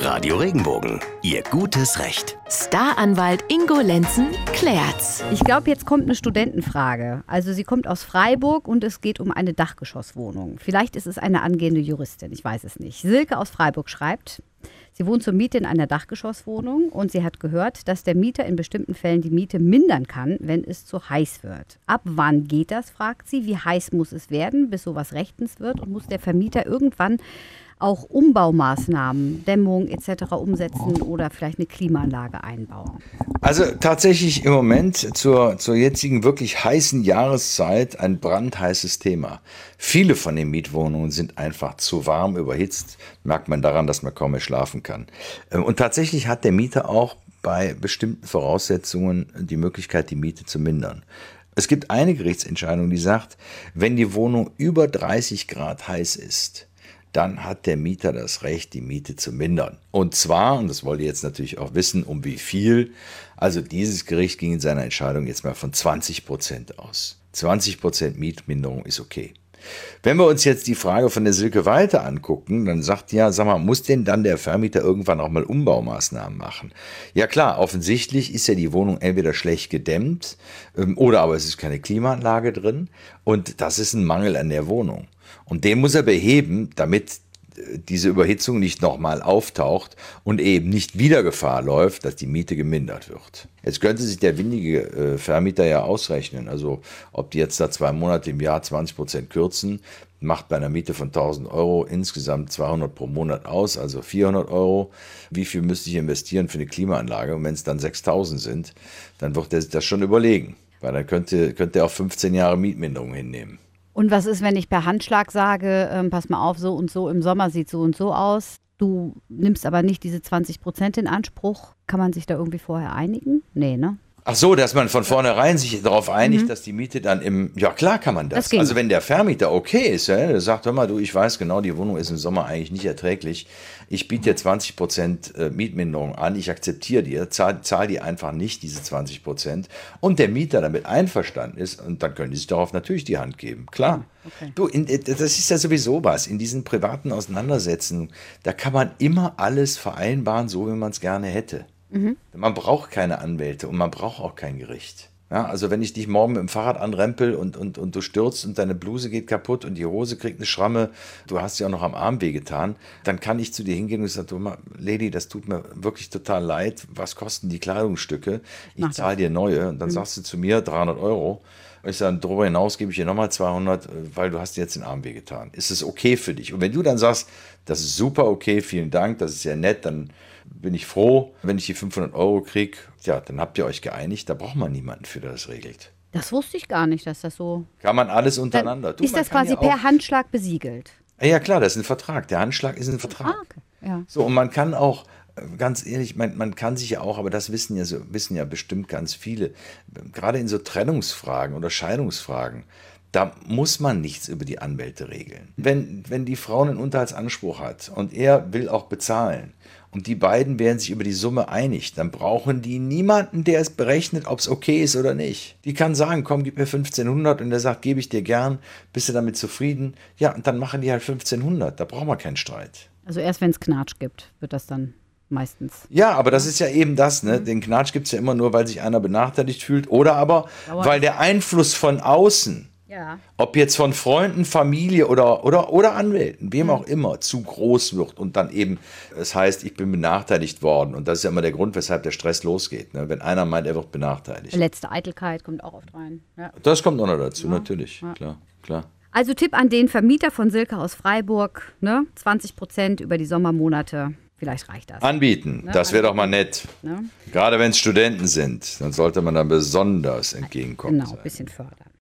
Radio Regenbogen, Ihr gutes Recht. Staranwalt Ingo Lenzen klärt's. Ich glaube, jetzt kommt eine Studentenfrage. Also sie kommt aus Freiburg und es geht um eine Dachgeschosswohnung. Vielleicht ist es eine angehende Juristin, ich weiß es nicht. Silke aus Freiburg schreibt, sie wohnt zur Miete in einer Dachgeschosswohnung und sie hat gehört, dass der Mieter in bestimmten Fällen die Miete mindern kann, wenn es zu heiß wird. Ab wann geht das, fragt sie. Wie heiß muss es werden, bis sowas rechtens wird und muss der Vermieter irgendwann auch Umbaumaßnahmen, Dämmung etc. umsetzen oder vielleicht eine Klimaanlage einbauen? Also tatsächlich im Moment zur, zur jetzigen wirklich heißen Jahreszeit ein brandheißes Thema. Viele von den Mietwohnungen sind einfach zu warm, überhitzt. Merkt man daran, dass man kaum mehr schlafen kann. Ähm, und tatsächlich hat der Mieter auch bei bestimmten Voraussetzungen die Möglichkeit, die Miete zu mindern. Es gibt eine Gerichtsentscheidung, die sagt, wenn die Wohnung über 30 Grad heiß ist, dann hat der Mieter das Recht, die Miete zu mindern. Und zwar, und das wollt ihr jetzt natürlich auch wissen, um wie viel. Also dieses Gericht ging in seiner Entscheidung jetzt mal von 20 Prozent aus. 20 Prozent Mietminderung ist okay. Wenn wir uns jetzt die Frage von der Silke weiter angucken, dann sagt ja, sag mal, muss denn dann der Vermieter irgendwann auch mal Umbaumaßnahmen machen? Ja klar, offensichtlich ist ja die Wohnung entweder schlecht gedämmt ähm, oder aber es ist keine Klimaanlage drin und das ist ein Mangel an der Wohnung. Und den muss er beheben, damit äh, diese Überhitzung nicht nochmal auftaucht und eben nicht wieder Gefahr läuft, dass die Miete gemindert wird. Jetzt könnte sich der windige äh, Vermieter ja ausrechnen, also ob die jetzt da zwei Monate im Jahr 20 Prozent kürzen, macht bei einer Miete von 1000 Euro insgesamt 200 pro Monat aus, also 400 Euro. Wie viel müsste ich investieren für eine Klimaanlage? Und wenn es dann 6000 sind, dann wird er sich das schon überlegen, weil dann könnte, könnte er auch 15 Jahre Mietminderung hinnehmen. Und was ist, wenn ich per Handschlag sage, ähm, pass mal auf, so und so im Sommer sieht so und so aus. Du nimmst aber nicht diese 20 Prozent in Anspruch. Kann man sich da irgendwie vorher einigen? Nee, ne? Ach so, dass man von vornherein sich darauf einigt, mhm. dass die Miete dann im, ja klar kann man das. das also wenn der Vermieter okay ist, ja, der sagt, hör mal, du, ich weiß genau, die Wohnung ist im Sommer eigentlich nicht erträglich. Ich biete dir 20 Prozent äh, Mietminderung an, ich akzeptiere dir, zahl, zahl dir einfach nicht diese 20 Prozent. Und der Mieter damit einverstanden ist, und dann können die sich darauf natürlich die Hand geben, klar. Okay. Du, in, äh, das ist ja sowieso was. In diesen privaten Auseinandersetzungen, da kann man immer alles vereinbaren, so wie man es gerne hätte. Mhm. Man braucht keine Anwälte und man braucht auch kein Gericht. Ja, also wenn ich dich morgen mit dem Fahrrad anrempel und, und, und du stürzt und deine Bluse geht kaputt und die Hose kriegt eine Schramme, du hast ja auch noch am Arm wehgetan, dann kann ich zu dir hingehen und sagen, Lady, das tut mir wirklich total leid, was kosten die Kleidungsstücke? Ich zahle dir neue. Und dann mhm. sagst du zu mir 300 Euro. Und ich sage, darüber hinaus gebe ich dir nochmal 200, weil du hast dir jetzt den Arm wehgetan. Ist es okay für dich? Und wenn du dann sagst, das ist super okay, vielen Dank, das ist ja nett, dann bin ich froh, wenn ich die 500 Euro kriege. Ja, dann habt ihr euch geeinigt, da braucht man niemanden für, der das regelt. Das wusste ich gar nicht, dass das so. Kann man alles untereinander. Du, ist das quasi ja per Handschlag besiegelt? Ja, klar, das ist ein Vertrag. Der Handschlag ist ein Vertrag. Ah, okay. ja. So, und man kann auch, ganz ehrlich, man, man kann sich ja auch, aber das wissen ja, so, wissen ja bestimmt ganz viele, gerade in so Trennungsfragen oder Scheidungsfragen, da muss man nichts über die Anwälte regeln. Wenn, wenn die Frau einen Unterhaltsanspruch hat und er will auch bezahlen und die beiden werden sich über die Summe einig, dann brauchen die niemanden, der es berechnet, ob es okay ist oder nicht. Die kann sagen, komm, gib mir 1500 und der sagt, gebe ich dir gern, bist du damit zufrieden? Ja, und dann machen die halt 1500, da brauchen wir keinen Streit. Also erst wenn es Knatsch gibt, wird das dann meistens. Ja, aber das ist ja eben das, ne? Mhm. Den Knatsch gibt es ja immer nur, weil sich einer benachteiligt fühlt oder aber, Dauer weil der Einfluss von außen ja. Ob jetzt von Freunden, Familie oder, oder, oder Anwälten, wem mhm. auch immer, zu groß wird und dann eben, es das heißt, ich bin benachteiligt worden. Und das ist ja immer der Grund, weshalb der Stress losgeht. Ne? Wenn einer meint, er wird benachteiligt. Letzte Eitelkeit kommt auch oft rein. Ja. Das kommt auch noch dazu, ja. natürlich. Klar, klar. Also Tipp an den Vermieter von Silke aus Freiburg, ne? 20 Prozent über die Sommermonate. Vielleicht reicht das. Anbieten, ne? das wäre doch mal nett. Ne? Gerade wenn es Studenten sind, dann sollte man da besonders entgegenkommen. Genau, ein bisschen fördern.